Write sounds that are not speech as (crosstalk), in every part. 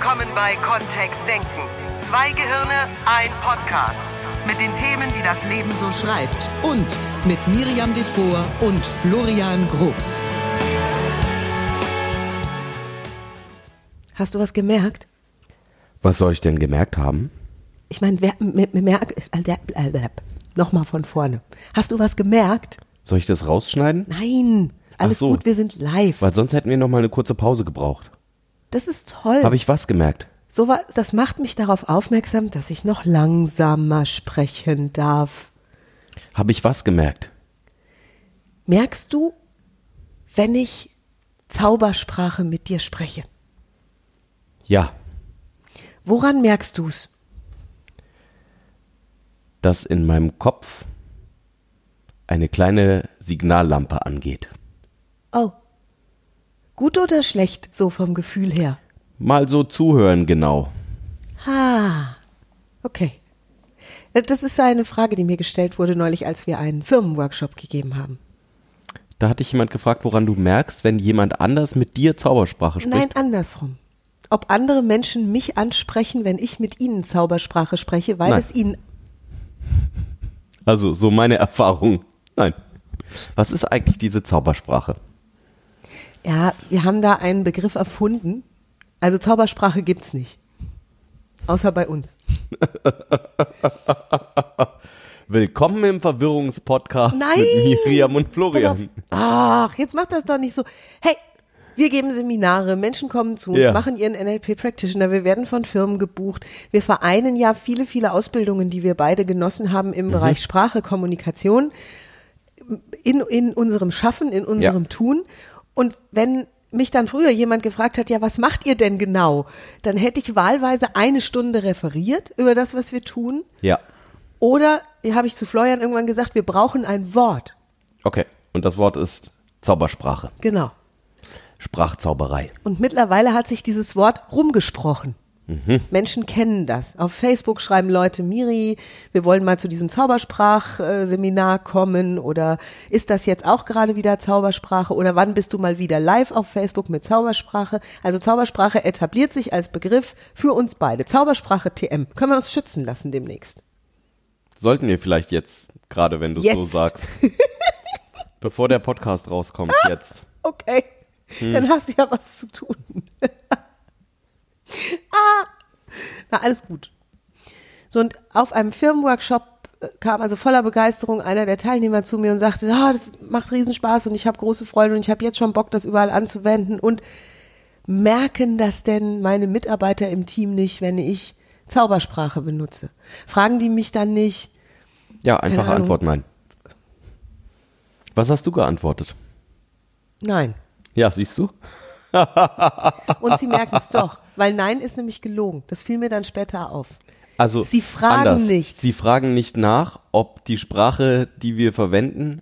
willkommen bei Kontext Denken. Zwei Gehirne, ein Podcast. Mit den Themen, die das Leben so schreibt. Und mit Miriam Devor und Florian Groß. Hast du was gemerkt? Was soll ich denn gemerkt haben? Ich meine, wer merkt. Nochmal von vorne. Hast du was gemerkt? Soll ich das rausschneiden? Nein, alles so. gut, wir sind live. Weil sonst hätten wir noch mal eine kurze Pause gebraucht. Das ist toll. Habe ich was gemerkt? So wa- das macht mich darauf aufmerksam, dass ich noch langsamer sprechen darf. Habe ich was gemerkt? Merkst du, wenn ich Zaubersprache mit dir spreche? Ja, Woran merkst du's? dass in meinem Kopf eine kleine Signallampe angeht. Oh. Gut oder schlecht, so vom Gefühl her? Mal so zuhören genau. Ah, okay. Das ist eine Frage, die mir gestellt wurde neulich, als wir einen Firmenworkshop gegeben haben. Da hatte ich jemand gefragt, woran du merkst, wenn jemand anders mit dir Zaubersprache spricht. Nein, andersrum. Ob andere Menschen mich ansprechen, wenn ich mit ihnen Zaubersprache spreche, weil Nein. es ihnen. Also so meine (laughs) Erfahrung. Nein. Was ist eigentlich diese Zaubersprache? Ja, wir haben da einen Begriff erfunden. Also Zaubersprache gibt's nicht. Außer bei uns. (laughs) Willkommen im Verwirrungspodcast Nein! mit Miriam und. Florian. Ach, jetzt macht das doch nicht so. Hey, wir geben Seminare, Menschen kommen zu uns, Ja. machen ihren NLP Practitioner, wir werden von Firmen gebucht. Wir vereinen ja viele, viele Ausbildungen, die wir beide genossen haben Mhm. im Bereich Sprache, Kommunikation, in, in unserem Schaffen, in unserem Ja. Tun. Und wenn mich dann früher jemand gefragt hat, ja, was macht ihr denn genau? Dann hätte ich wahlweise eine Stunde referiert über das, was wir tun. Ja. Oder habe ich zu Florian irgendwann gesagt, wir brauchen ein Wort. Okay. Und das Wort ist Zaubersprache. Genau. Sprachzauberei. Und mittlerweile hat sich dieses Wort rumgesprochen. Menschen kennen das. Auf Facebook schreiben Leute, Miri, wir wollen mal zu diesem Zaubersprachseminar kommen oder ist das jetzt auch gerade wieder Zaubersprache oder wann bist du mal wieder live auf Facebook mit Zaubersprache? Also Zaubersprache etabliert sich als Begriff für uns beide. Zaubersprache TM. Können wir uns schützen lassen demnächst. Sollten wir vielleicht jetzt, gerade wenn du es so sagst, (laughs) bevor der Podcast rauskommt, jetzt. Okay, dann hast du ja was zu tun. (laughs) ah, na alles gut. So und auf einem Firmenworkshop äh, kam also voller Begeisterung einer der Teilnehmer zu mir und sagte, ah, das macht Riesenspaß und ich habe große Freude und ich habe jetzt schon Bock, das überall anzuwenden und merken das denn meine Mitarbeiter im Team nicht, wenn ich Zaubersprache benutze? Fragen die mich dann nicht, Ja, einfache. Antwort, nein. Was hast du geantwortet? nein. Ja, siehst du? Und sie merken es doch, weil nein ist nämlich gelogen. Das fiel mir dann später auf. Also Sie fragen anders. nicht. Sie fragen nicht nach, ob die Sprache, die wir verwenden,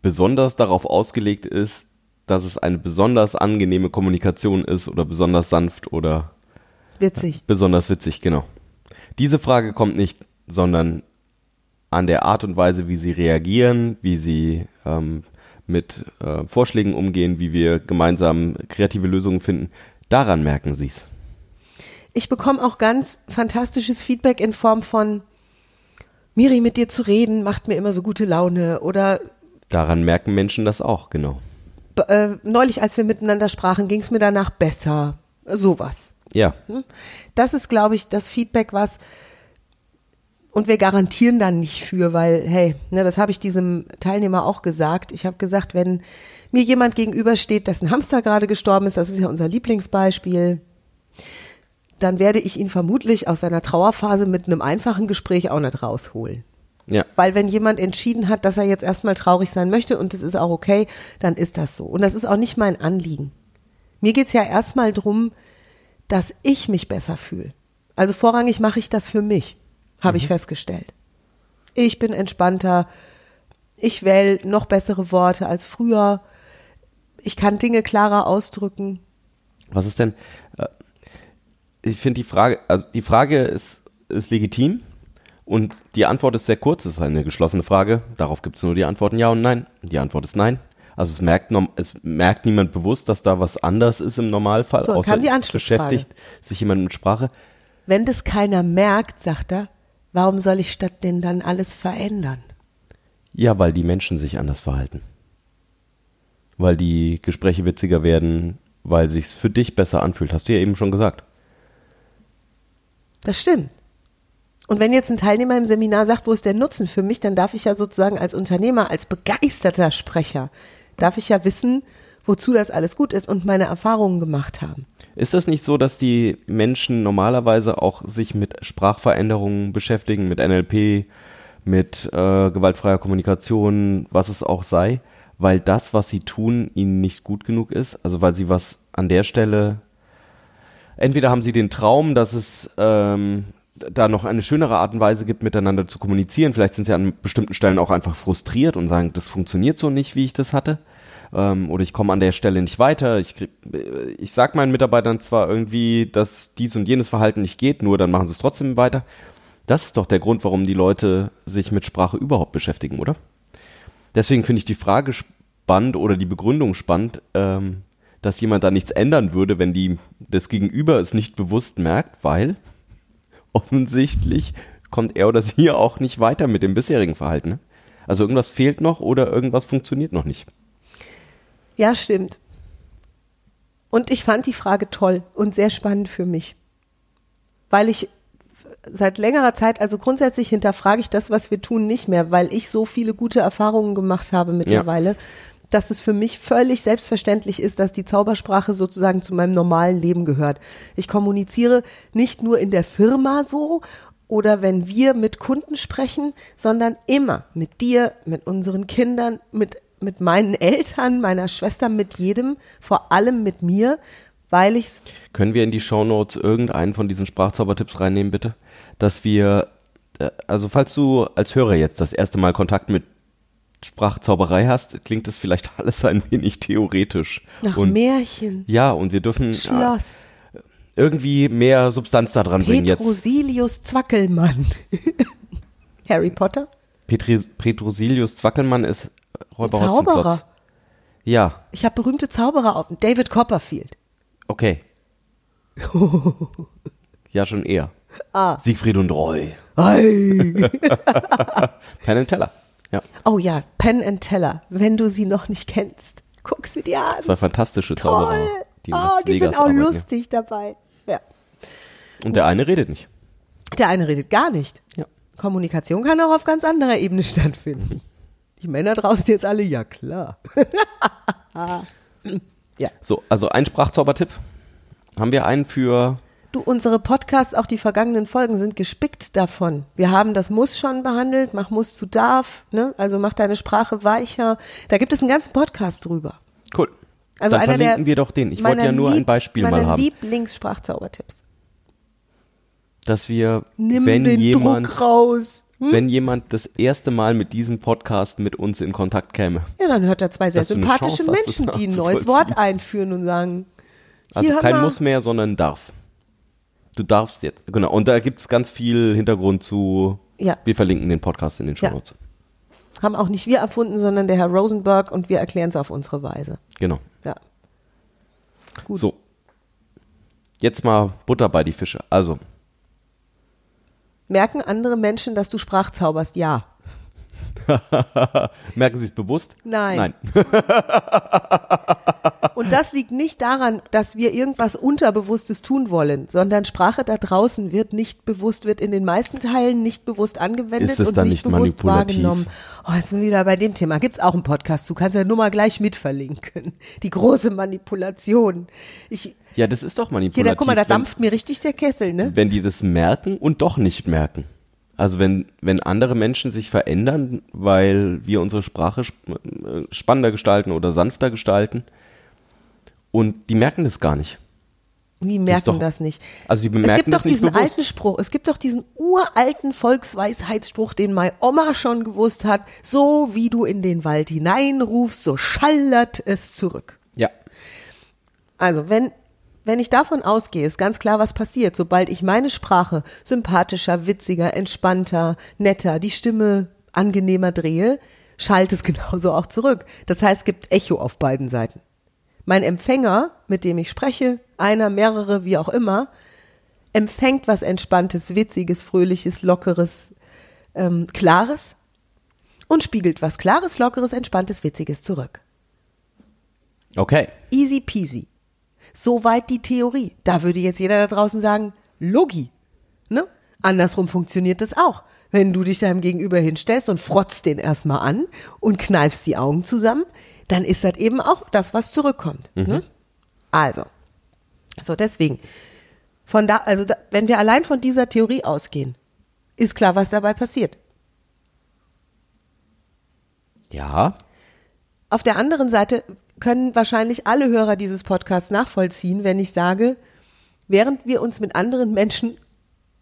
besonders darauf ausgelegt ist, dass es eine besonders angenehme Kommunikation ist oder besonders sanft oder Witzig. besonders witzig, genau. Diese Frage kommt nicht, sondern an der Art und Weise, wie sie reagieren, wie sie ähm, mit äh, Vorschlägen umgehen, wie wir gemeinsam kreative Lösungen finden. Daran merken sie es. Ich bekomme auch ganz fantastisches Feedback in Form von Miri, mit dir zu reden, macht mir immer so gute Laune. Oder Daran merken Menschen das auch, genau. äh, neulich, als wir miteinander sprachen, ging es mir danach besser. Sowas. Ja, Das ist, glaube ich, das Feedback, was und wir garantieren dann nicht für, weil, hey, ne, das habe ich diesem Teilnehmer auch gesagt. Ich habe gesagt, wenn mir jemand gegenübersteht, dessen Hamster gerade gestorben ist, das ist ja unser Lieblingsbeispiel, dann werde ich ihn vermutlich aus seiner Trauerphase mit einem einfachen Gespräch auch nicht rausholen. ja. Weil wenn jemand entschieden hat, dass er jetzt erstmal traurig sein möchte und das ist auch okay, dann ist das so. Und das ist auch nicht mein Anliegen. Mir geht's ja erstmal drum, dass ich mich besser fühle. Also vorrangig mache ich das für mich, habe ich festgestellt. Ich bin entspannter, ich wähle noch bessere Worte als früher, ich kann Dinge klarer ausdrücken. Was ist denn? Ich finde die Frage, also die Frage ist, ist legitim und die Antwort ist sehr kurz. Es ist eine geschlossene Frage. Darauf gibt es nur die Antworten Ja und Nein. Die Antwort ist Nein. Also es merkt, es merkt niemand bewusst, dass da was anders ist im Normalfall, So, außer kam die beschäftigt sich jemand mit Sprache. Wenn das keiner merkt, sagt er, warum soll ich statt denn dann alles verändern? Ja, weil die Menschen sich anders verhalten. Weil die Gespräche witziger werden, weil sich's für dich besser anfühlt. Hast du ja eben schon gesagt. Das stimmt. Und wenn jetzt ein Teilnehmer im Seminar sagt, wo ist der Nutzen für mich, dann darf ich ja sozusagen als Unternehmer, als begeisterter Sprecher, darf ich ja wissen, wozu das alles gut ist und meine Erfahrungen gemacht haben. Ist das nicht so, dass die Menschen normalerweise auch sich mit Sprachveränderungen beschäftigen, mit NLP, mit äh, gewaltfreier Kommunikation, was es auch sei, weil das, was sie tun, ihnen nicht gut genug ist? Also weil sie was an der Stelle, entweder haben sie den Traum, dass es ähm, da noch eine schönere Art und Weise gibt, miteinander zu kommunizieren. Vielleicht sind sie an bestimmten Stellen auch einfach frustriert und sagen, das funktioniert so nicht, wie ich das hatte. Ähm, oder ich komme an der Stelle nicht weiter. Ich, krieg, äh, ich sag meinen Mitarbeitern zwar irgendwie, dass dies und jenes Verhalten nicht geht, nur dann machen sie es trotzdem weiter. Das ist doch der Grund, warum die Leute sich mit Sprache überhaupt beschäftigen, oder? Deswegen finde ich die Frage spannend oder die Begründung spannend, ähm, dass jemand da nichts ändern würde, wenn die das Gegenüber es nicht bewusst merkt, weil (laughs) offensichtlich kommt er oder sie ja (laughs) auch nicht weiter mit dem bisherigen Verhalten. Ne? Also irgendwas fehlt noch oder irgendwas funktioniert noch nicht. Ja, stimmt. Und ich fand die Frage toll und sehr spannend für mich. Weil ich seit längerer Zeit, also grundsätzlich hinterfrage ich das, was wir tun, nicht mehr, weil ich so viele gute Erfahrungen gemacht habe mittlerweile, dass es für mich völlig selbstverständlich ist, dass die Zaubersprache sozusagen zu meinem normalen Leben gehört. Ich kommuniziere nicht nur in der Firma so oder wenn wir mit Kunden sprechen, sondern immer mit dir, mit unseren Kindern, mit, mit meinen Eltern, meiner Schwester, mit jedem, vor allem mit mir, weil ich's Können wir in die Shownotes irgendeinen von diesen Sprachzaubertipps reinnehmen, bitte? Dass wir, äh, also falls du als Hörer jetzt das erste Mal Kontakt mit Sprachzauberei hast, klingt das vielleicht (laughs) alles ein wenig theoretisch. nach und, Märchen, ja, und wir dürfen äh, Schloss, irgendwie mehr Substanz da dran bringen jetzt. Petrosilius Zwackelmann, (laughs) Harry Potter, Petri, Petrosilius Zwackelmann ist äh, Räuber. Zauberer. Ja, Ich habe berühmte Zauberer auf. David Copperfield. okay. (laughs) ja, schon eher. Ah. Siegfried und Roy. Ei. Penn Teller. Ja, Oh ja, Penn and Teller. Wenn du sie noch nicht kennst, guck sie dir an. zwei fantastische Zauberer. Toll. Die, in oh, die sind auch arbeiten, ja. lustig dabei. Ja. Und der eine redet nicht. Der eine redet gar nicht. Ja. Kommunikation kann auch auf ganz anderer Ebene (laughs) stattfinden. Die Männer draußen jetzt alle, ja klar. (laughs) ja. So, also ein Sprachzaubertipp. Haben wir einen für Du, unsere Podcasts, auch die vergangenen Folgen, sind gespickt davon. Wir haben das Muss schon behandelt, mach Muss zu darf, ne? Also mach deine Sprache weicher. Da gibt es einen ganzen Podcast drüber. Cool. Also Dann einer verlinken der wir doch den. Ich wollte ja nur ein Beispiel mal haben, Lieblingssprachzaubertipps. dass wir, Nimm wenn den jemand, Druck raus. Hm? wenn jemand das erste Mal mit diesem Podcast mit uns in Kontakt käme, Ja, dann hört er zwei sehr sympathische Chance Menschen, die ein neues. Wort einführen und sagen, also kein. Muss mehr, sondern darf. Du darfst jetzt. Genau. Und da gibt es ganz viel Hintergrund zu. Ja. Wir verlinken den Podcast in den Ja. Show Notes. haben auch nicht wir erfunden, sondern der Herr Rosenberg und wir erklären es auf unsere Weise. Genau. Ja. Gut. So. Jetzt mal Butter bei die Fische. Also, Merken andere Menschen, dass du Sprachzauberst? Ja. (laughs) merken Sie es bewusst? Nein. Nein. (laughs) Und das liegt nicht daran, dass wir irgendwas Unterbewusstes tun wollen, sondern Sprache da draußen wird nicht bewusst, wird in den meisten Teilen nicht bewusst angewendet Ist es und dann nicht, nicht bewusst wahrgenommen. Oh, jetzt sind wir wieder bei dem Thema. Gibt's auch einen Podcast. Du kannst ja nur mal gleich mit verlinken. Die große Manipulation. Ich, Ja, das ist doch hier, manipulativ. da, guck mal, da wenn- dampft mir richtig der Kessel, ne? wenn die das merken und doch nicht merken. Also wenn, wenn andere Menschen sich verändern, weil wir unsere Sprache sp äh, spannender gestalten oder sanfter gestalten und die merken das gar nicht. Das merken ist doch- das nicht? Also die es bemerken gibt doch das diesen bewusst. alten Spruch, es gibt doch diesen uralten Volksweisheitsspruch, den meine Oma schon gewusst hat, so wie du in den Wald hineinrufst, so schallert es zurück. Ja. Also wenn, wenn ich davon ausgehe, ist ganz klar, was passiert. Sobald ich meine Sprache sympathischer, witziger, entspannter, netter, die Stimme angenehmer drehe, schallt es (laughs) genauso auch zurück. Das heißt, es gibt Echo auf beiden Seiten. Mein Empfänger, mit dem ich spreche, einer, mehrere, wie auch immer, empfängt was Entspanntes, Witziges, Fröhliches, Lockeres, ähm, Klares und spiegelt was Klares, Lockeres, Entspanntes, Witziges zurück. Okay. Easy peasy. Soweit die Theorie. Da würde jetzt jeder da draußen sagen, Logi. Ne? Andersrum funktioniert das auch. Wenn du dich deinem Gegenüber hinstellst und frotzt den erstmal an und kneifst die Augen zusammen, dann ist das eben auch das, was zurückkommt. Ne? Also, so deswegen, von da, also da, wenn wir allein von dieser Theorie ausgehen, ist klar, was dabei passiert. Ja. Auf der anderen Seite können wahrscheinlich alle Hörer dieses Podcasts nachvollziehen, wenn ich sage, während wir uns mit anderen Menschen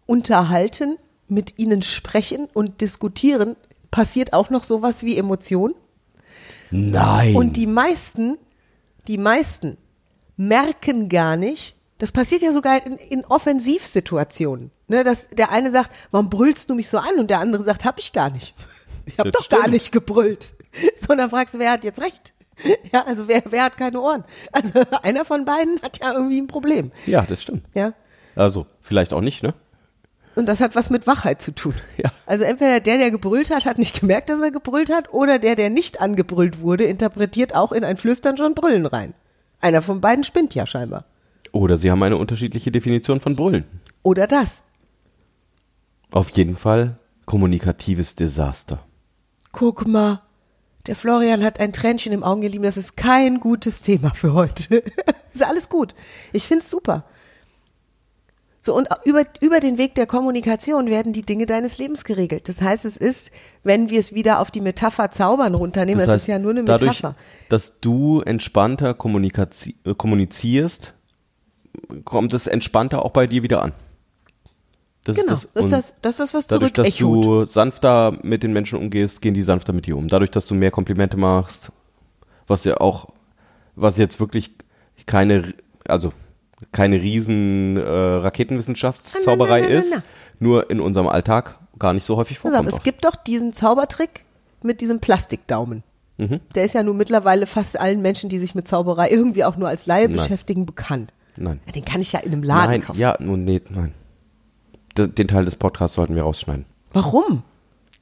unterhalten, mit ihnen sprechen und diskutieren, passiert auch noch sowas wie Emotion. Nein. Und die meisten, die meisten merken gar nicht, das passiert ja sogar in, in Offensivsituationen, ne, dass der eine sagt, warum brüllst du mich so an? Und der andere sagt, hab ich gar nicht. (laughs) Ich habe Das doch gar stimmt. nicht gebrüllt. (laughs) So, und dann fragst du, wer hat jetzt recht? (laughs) Ja, also wer, wer hat keine Ohren? Also einer von beiden hat ja irgendwie ein Problem. ja, das stimmt. Ja. Also, vielleicht auch nicht, ne? Und das hat was mit Wachheit zu tun. (laughs) Ja. Also entweder der, der gebrüllt hat, hat nicht gemerkt, dass er gebrüllt hat, oder der, der nicht angebrüllt wurde, interpretiert auch in ein Flüstern schon Brüllen rein. Einer von beiden spinnt ja scheinbar. Oder sie haben eine unterschiedliche Definition von Brüllen. Oder das. Auf jeden Fall kommunikatives Desaster. Guck mal, der Florian hat ein Tränchen im Auge gelieben. Das ist kein gutes Thema für heute. (laughs) ist alles gut. Ich find's super. So, und über, über den Weg der Kommunikation werden die Dinge deines Lebens geregelt. Das heißt, es ist, wenn wir es wieder auf die Metapher Zaubern runternehmen, das, heißt, ist ja nur eine dadurch, Metapher. dass du entspannter äh, kommunizierst, kommt es entspannter auch bei dir wieder an. Das Genau, ist das, das das, ist das, was dadurch, zurück dass du sanfter mit den Menschen umgehst, gehen die sanfter mit dir um. Dadurch, dass du mehr Komplimente machst, was ja auch, was jetzt wirklich keine, also keine riesen äh, Raketenwissenschaftszauberei Na, na, na, na, ist, nur in unserem Alltag gar nicht so häufig vorkommt. auf, es gibt doch diesen Zaubertrick mit diesem Plastikdaumen. Mhm. Der ist ja nun mittlerweile fast allen Menschen, die sich mit Zauberei irgendwie auch nur als Laie Nein. beschäftigen, bekannt. Nein. Ja, den kann ich ja in einem Laden Nein, kaufen. ja, nun, nee, nein. D- Den Teil des Podcasts sollten wir rausschneiden. Warum?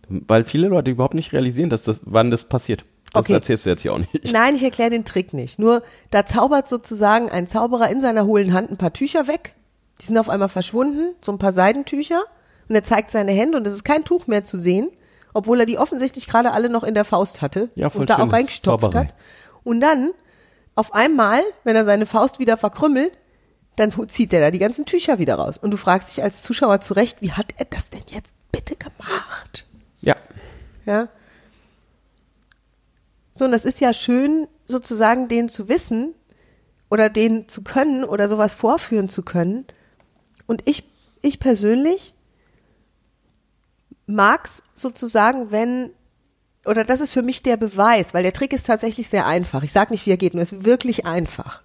Weil viele Leute überhaupt nicht realisieren, dass das, wann das passiert. Das Okay. erzählst du jetzt hier auch nicht. Nein, ich erkläre den Trick nicht. Nur da zaubert sozusagen ein Zauberer in seiner hohlen Hand ein paar Tücher weg. Die sind auf einmal verschwunden, so ein paar Seidentücher. Und er zeigt seine Hände und es ist kein Tuch mehr zu sehen, obwohl er die offensichtlich gerade alle noch in der Faust hatte Ja, und da auch reingestopft Zauberei. hat. Und dann, auf einmal, wenn er seine Faust wieder verkrümmelt, dann zieht er da die ganzen Tücher wieder raus. Und du fragst dich als Zuschauer zurecht, wie hat er das denn jetzt bitte gemacht? Ja. Ja. So, und das ist ja schön, sozusagen den zu wissen oder den zu können oder sowas vorführen zu können. Und ich, ich persönlich mag's sozusagen, wenn, oder das ist für mich der Beweis, weil der Trick ist tatsächlich sehr einfach. Ich sage nicht, wie er geht, nur es ist wirklich einfach.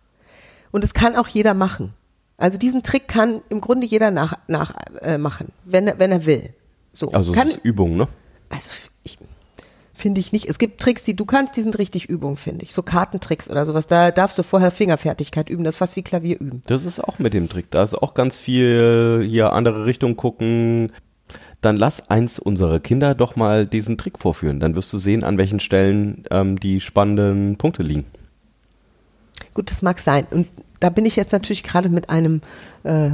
Und es kann auch jeder machen. Also diesen Trick kann im Grunde jeder nach, nach äh, machen, wenn, er- wenn er will. So. Also kann, es ist Übung, ne? also ich finde ich nicht. Es gibt Tricks, die du kannst, die sind richtig Übung, finde ich. So Kartentricks oder sowas. Da darfst du vorher Fingerfertigkeit üben. Das ist fast wie Klavier üben. Das ist auch mit dem Trick. Da ist auch ganz viel hier andere Richtung gucken. Dann lass eins unserer Kinder doch mal diesen Trick vorführen. Dann wirst du sehen, an welchen Stellen ähm, die spannenden Punkte liegen. Gut, das mag sein. Und da bin ich jetzt natürlich gerade mit einem äh,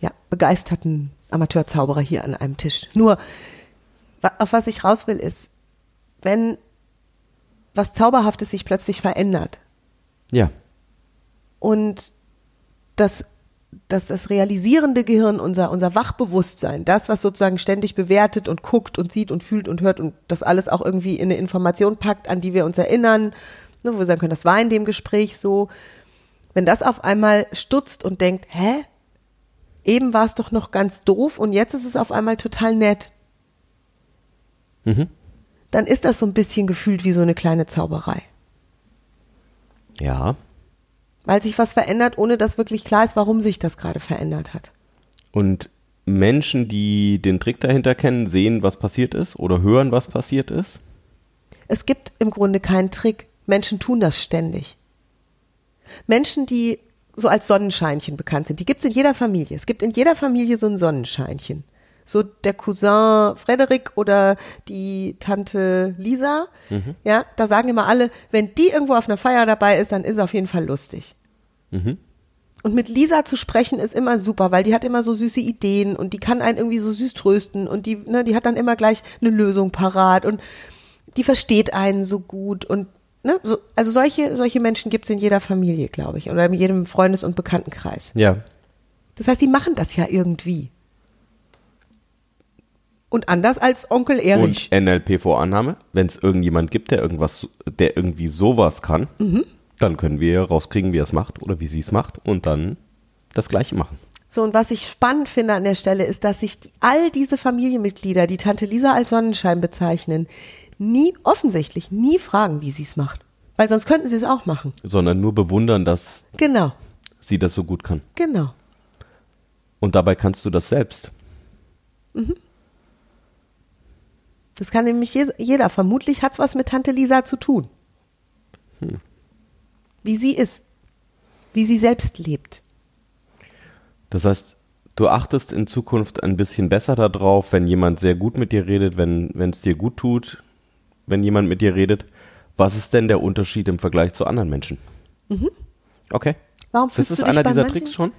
ja, begeisterten Amateurzauberer hier an einem Tisch. Nur, auf was ich raus will, ist, wenn was Zauberhaftes sich plötzlich verändert, Ja. und das, das, das realisierende Gehirn, unser, unser Wachbewusstsein, das, was sozusagen ständig bewertet und guckt und sieht und fühlt und hört und das alles auch irgendwie in eine Information packt, an die wir uns erinnern, ne, wo wir sagen können, das war in dem Gespräch so. Wenn das auf einmal stutzt und denkt, hä? Eben war es doch noch ganz doof und jetzt ist es auf einmal total nett. Mhm. Dann ist das so ein bisschen gefühlt wie so eine kleine Zauberei. Ja. Weil sich was verändert, ohne dass wirklich klar ist, warum sich das gerade verändert hat. Und Menschen, die den Trick dahinter kennen, sehen, was passiert ist oder hören, was passiert ist. Es gibt im Grunde keinen Trick. Menschen tun das ständig. Menschen, die so als Sonnenscheinchen bekannt sind, die gibt es in jeder Familie. Es gibt in jeder Familie so ein Sonnenscheinchen. So der Cousin Frederik oder die Tante Lisa. Mhm. Ja, da sagen immer alle, wenn die irgendwo auf einer Feier dabei ist, dann ist es auf jeden Fall lustig. Mhm. Und mit Lisa zu sprechen ist immer super, weil die hat immer so süße Ideen und die kann einen irgendwie so süß trösten und die, ne, die hat dann immer gleich eine Lösung parat und die versteht einen so gut und ne, so, also solche, solche Menschen gibt es in jeder Familie, glaube ich, oder in jedem Freundes- und Bekanntenkreis. Ja. Das heißt, die machen das ja irgendwie. Und anders als Onkel Erich. Und NLP-Vorannahme, wenn es irgendjemand gibt, der irgendwas, der irgendwie sowas kann, Mhm. dann können wir rauskriegen, wie er es macht oder wie sie es macht und dann das Gleiche machen. So, und was ich spannend finde an der Stelle ist, dass sich all diese Familienmitglieder, die Tante Lisa als Sonnenschein bezeichnen, nie, offensichtlich nie fragen, wie sie es macht. Weil sonst könnten sie es auch machen. Sondern nur bewundern, dass Genau, sie das so gut kann. genau. Und dabei kannst du das selbst. Das kann nämlich je- jeder. Vermutlich hat es was mit Tante Lisa zu tun. Wie sie ist. Wie sie selbst lebt. Das heißt, du achtest in Zukunft ein bisschen besser darauf, wenn jemand sehr gut mit dir redet, wenn es dir gut tut, wenn jemand mit dir redet. Was ist denn der Unterschied im Vergleich zu anderen Menschen? Okay. Warum Das fühlst ist du dich einer dieser manchen- Tricks schon?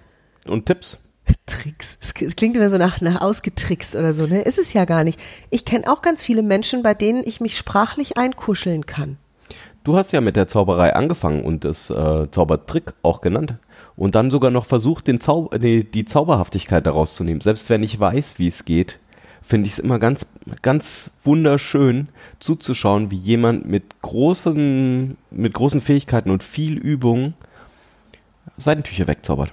Und Tipps? Tricks. Es klingt immer so nach, nach ausgetrickst oder so, ne? Ist es ja gar nicht. Ich kenne auch ganz viele Menschen, bei denen ich mich sprachlich einkuscheln kann. Du hast ja mit der Zauberei angefangen und das äh, Zaubertrick auch genannt. Und dann sogar noch versucht, den Zau nee, die Zauberhaftigkeit daraus zu nehmen. Selbst wenn ich weiß, wie es geht, finde ich es immer ganz, ganz wunderschön zuzuschauen, wie jemand mit großen, mit großen Fähigkeiten und viel Übung Seitentücher wegzaubert.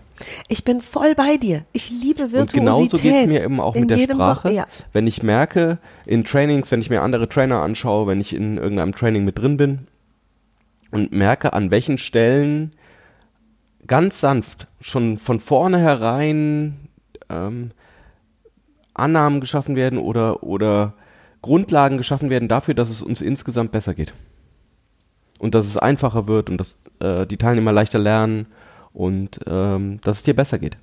Ich bin voll bei dir. Ich liebe Virtuosität. Und genauso geht es mir eben auch in mit der Sprache. Be- Ja. Wenn ich merke, in Trainings, wenn ich mir andere Trainer anschaue, wenn ich in irgendeinem Training mit drin bin und merke, an welchen Stellen ganz sanft, schon von vornherein ähm, Annahmen geschaffen werden oder, oder Grundlagen geschaffen werden dafür, dass es uns insgesamt besser geht. Und dass es einfacher wird und dass äh, die Teilnehmer leichter lernen und ähm, dass es dir besser geht.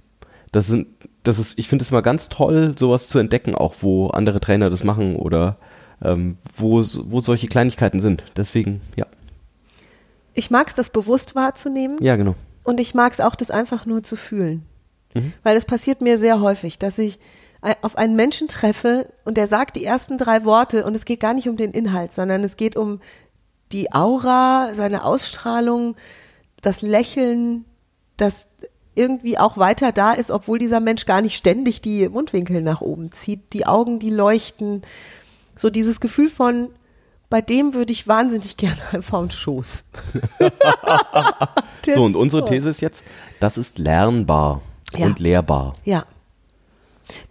Das sind, das ist, ich finde es immer ganz toll, sowas zu entdecken, auch wo andere Trainer das machen oder ähm, wo, wo solche Kleinigkeiten sind. Deswegen, ja. Ich mag es, das bewusst wahrzunehmen. Ja, genau. Und ich mag es auch, das einfach nur zu fühlen. Weil es passiert mir sehr häufig, dass ich auf einen Menschen treffe und der sagt die ersten drei Worte und es geht gar nicht um den Inhalt, sondern es geht um die Aura, seine Ausstrahlung, das Lächeln, das irgendwie auch weiter da ist, obwohl dieser Mensch gar nicht ständig die Mundwinkel nach oben zieht, die Augen, die leuchten. So dieses Gefühl von, bei dem würde ich wahnsinnig (laughs) gerne einfach einen Schoß. (laughs) So, und unsere. These ist jetzt, das ist lernbar Ja. und lehrbar. Ja.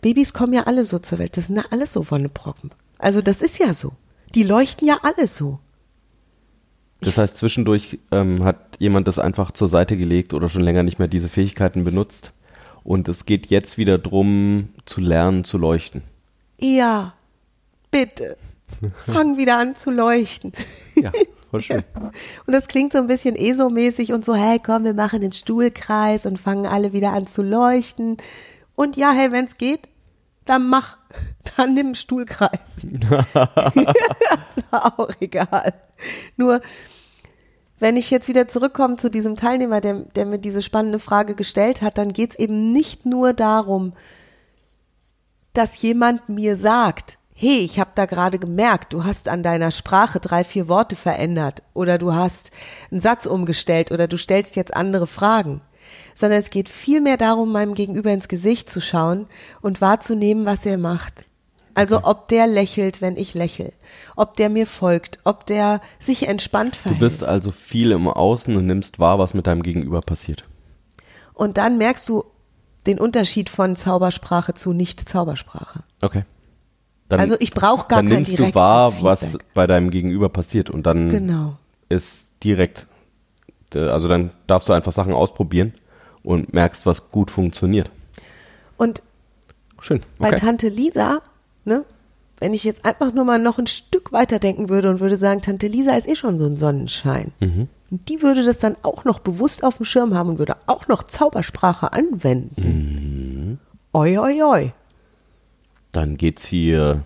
Babys kommen ja alle so zur Welt. Das sind ja alles so Wonnebrocken. Also das ist ja so. Die leuchten ja alle so. Das heißt, zwischendurch ähm, hat jemand das einfach zur Seite gelegt oder schon länger nicht mehr diese Fähigkeiten benutzt. Und es geht jetzt wieder drum, zu lernen, zu leuchten. Ja, bitte. Fang wieder an zu leuchten. Ja, voll schön. (laughs) Und das klingt so ein bisschen ESO-mäßig und so, hey, komm, wir machen den Stuhlkreis und fangen alle wieder an zu leuchten. Und ja, hey, wenn es geht, dann mach, (laughs) dann nimm einen Stuhlkreis. (laughs) ist auch egal. Nur, wenn ich jetzt wieder zurückkomme zu diesem Teilnehmer, der, der mir diese spannende Frage gestellt hat, dann geht es eben nicht nur darum, dass jemand mir sagt, hey, ich habe da gerade gemerkt, du hast an deiner Sprache drei, vier Worte verändert oder du hast einen Satz umgestellt oder du stellst jetzt andere Fragen, sondern es geht vielmehr darum, meinem Gegenüber ins Gesicht zu schauen und wahrzunehmen, was er macht. Also ob der lächelt, wenn ich lächel, ob der mir folgt, ob der sich entspannt Du verhält. bist also viel im Außen und nimmst wahr, was mit deinem Gegenüber passiert. und dann merkst du den Unterschied von Zaubersprache zu Nicht-Zaubersprache. Okay. Dann, Also ich brauche gar dann kein nimmst du wahr, was Feedback. bei deinem Gegenüber passiert und dann Genau. ist direkt, äh, also dann darfst du einfach Sachen ausprobieren und merkst, was gut funktioniert. Und Schön. bei Okay. Tante Lisa, ne, wenn ich jetzt einfach nur mal noch ein Stück weiter denken würde und würde sagen, Tante Lisa ist eh schon so ein Sonnenschein. Mhm. Und die würde das dann auch noch bewusst auf dem Schirm haben und würde auch noch Zaubersprache anwenden. Oi, oi, oi. Dann geht's hier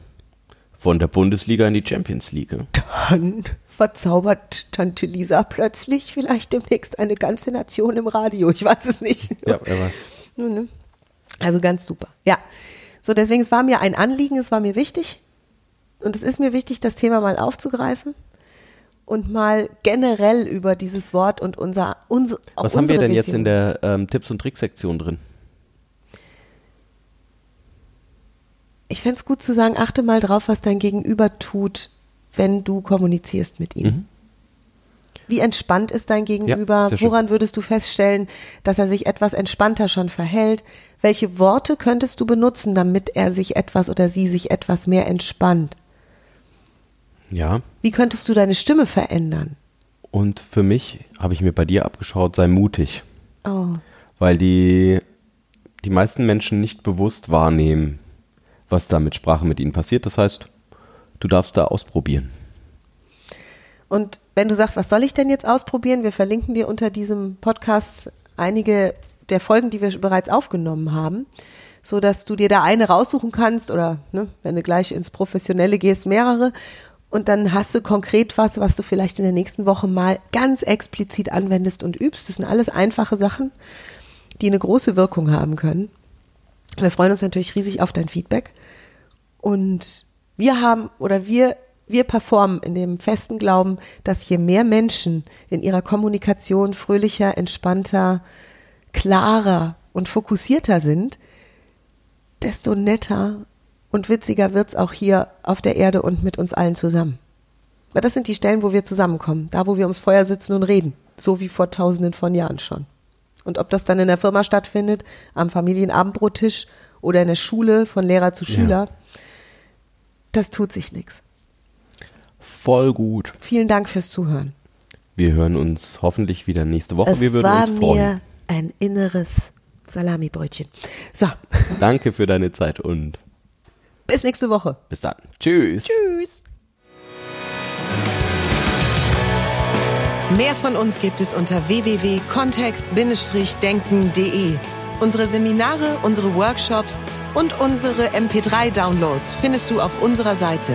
von der Bundesliga in die Champions League. Dann verzaubert Tante Lisa plötzlich vielleicht demnächst eine ganze Nation im Radio. Ich weiß es nicht. Ja, wer weiß. Ne? Also ganz super. Ja. So, deswegen, es war mir ein Anliegen, es war mir wichtig. Und es ist mir wichtig, das Thema mal aufzugreifen und mal generell über dieses Wort und unser, unser Was haben wir denn jetzt Vision. in der ähm, Tipps- und Tricksektion drin? Ich fände es gut zu sagen, achte mal drauf, was dein Gegenüber tut, wenn du kommunizierst mit ihm. Mhm. Wie entspannt ist dein Gegenüber? schön. Woran würdest du feststellen, dass er sich etwas entspannter schon verhält? Welche Worte könntest du benutzen, damit er sich etwas oder sie sich etwas mehr entspannt? Ja. Wie könntest du deine Stimme verändern? Und für mich habe ich mir bei dir abgeschaut, sei mutig. Oh, Weil die, die meisten Menschen nicht bewusst wahrnehmen, was da mit Sprache mit ihnen passiert. Das heißt, du darfst da ausprobieren. Und wenn du sagst, was soll ich denn jetzt ausprobieren? Wir verlinken dir unter diesem Podcast einige der Folgen, die wir bereits aufgenommen haben, so dass du dir da eine raussuchen kannst oder ne, wenn du gleich ins Professionelle gehst, mehrere. Und dann hast du konkret was, was du vielleicht in der nächsten Woche mal ganz explizit anwendest und übst. Das sind alles einfache Sachen, die eine große Wirkung haben können. Wir freuen uns natürlich riesig auf dein Feedback. Und wir haben oder wir, wir performen in dem festen Glauben, dass je mehr Menschen in ihrer Kommunikation fröhlicher, entspannter, klarer und fokussierter sind, desto netter und witziger wird's auch hier auf der Erde und mit uns allen zusammen. Weil das sind die Stellen, wo wir zusammenkommen, da wo wir ums Feuer sitzen und reden, so wie vor tausenden von Jahren schon. Und ob das dann in der Firma stattfindet, am Familienabendbrottisch oder in der Schule von Lehrer zu Schüler, das tut sich nichts. Voll gut. Vielen Dank fürs Zuhören. Wir hören uns hoffentlich wieder nächste Woche. es Wir würden war uns freuen. mir ein inneres Salamibrötchen. So, (laughs) Danke für deine Zeit und bis nächste Woche. bis dann. Tschüss. Tschüss. Mehr von uns gibt es unter www.kontext-denken.de. Unsere Seminare, unsere Workshops und unsere MP3-Downloads findest du auf unserer Seite.